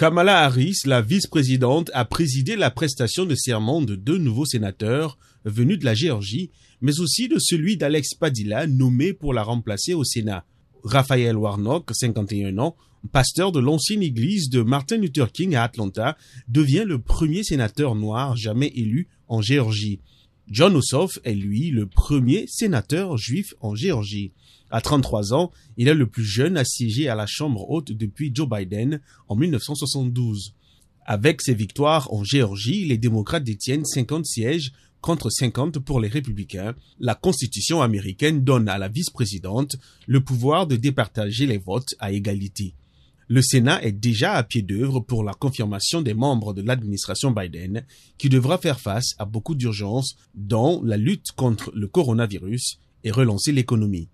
Kamala Harris, la vice-présidente, a présidé la prestation de serment de deux nouveaux sénateurs venus de la Géorgie, mais aussi de celui d'Alex Padilla, nommé pour la remplacer au Sénat. Raphaël Warnock, 51 ans, pasteur de l'ancienne église de Martin Luther King à Atlanta, devient le premier sénateur noir jamais élu en Géorgie. John Ossoff est lui le premier sénateur juif en Géorgie. À 33 ans, il est le plus jeune à siéger à la Chambre haute depuis Joe Biden en 1972. Avec ses victoires en Géorgie, les démocrates détiennent 50 sièges contre 50 pour les républicains. La Constitution américaine donne à la vice-présidente le pouvoir de départager les votes à égalité. Le Sénat est déjà à pied d'œuvre pour la confirmation des membres de l'administration Biden, qui devra faire face à beaucoup d'urgences, dont la lutte contre le coronavirus et relancer l'économie.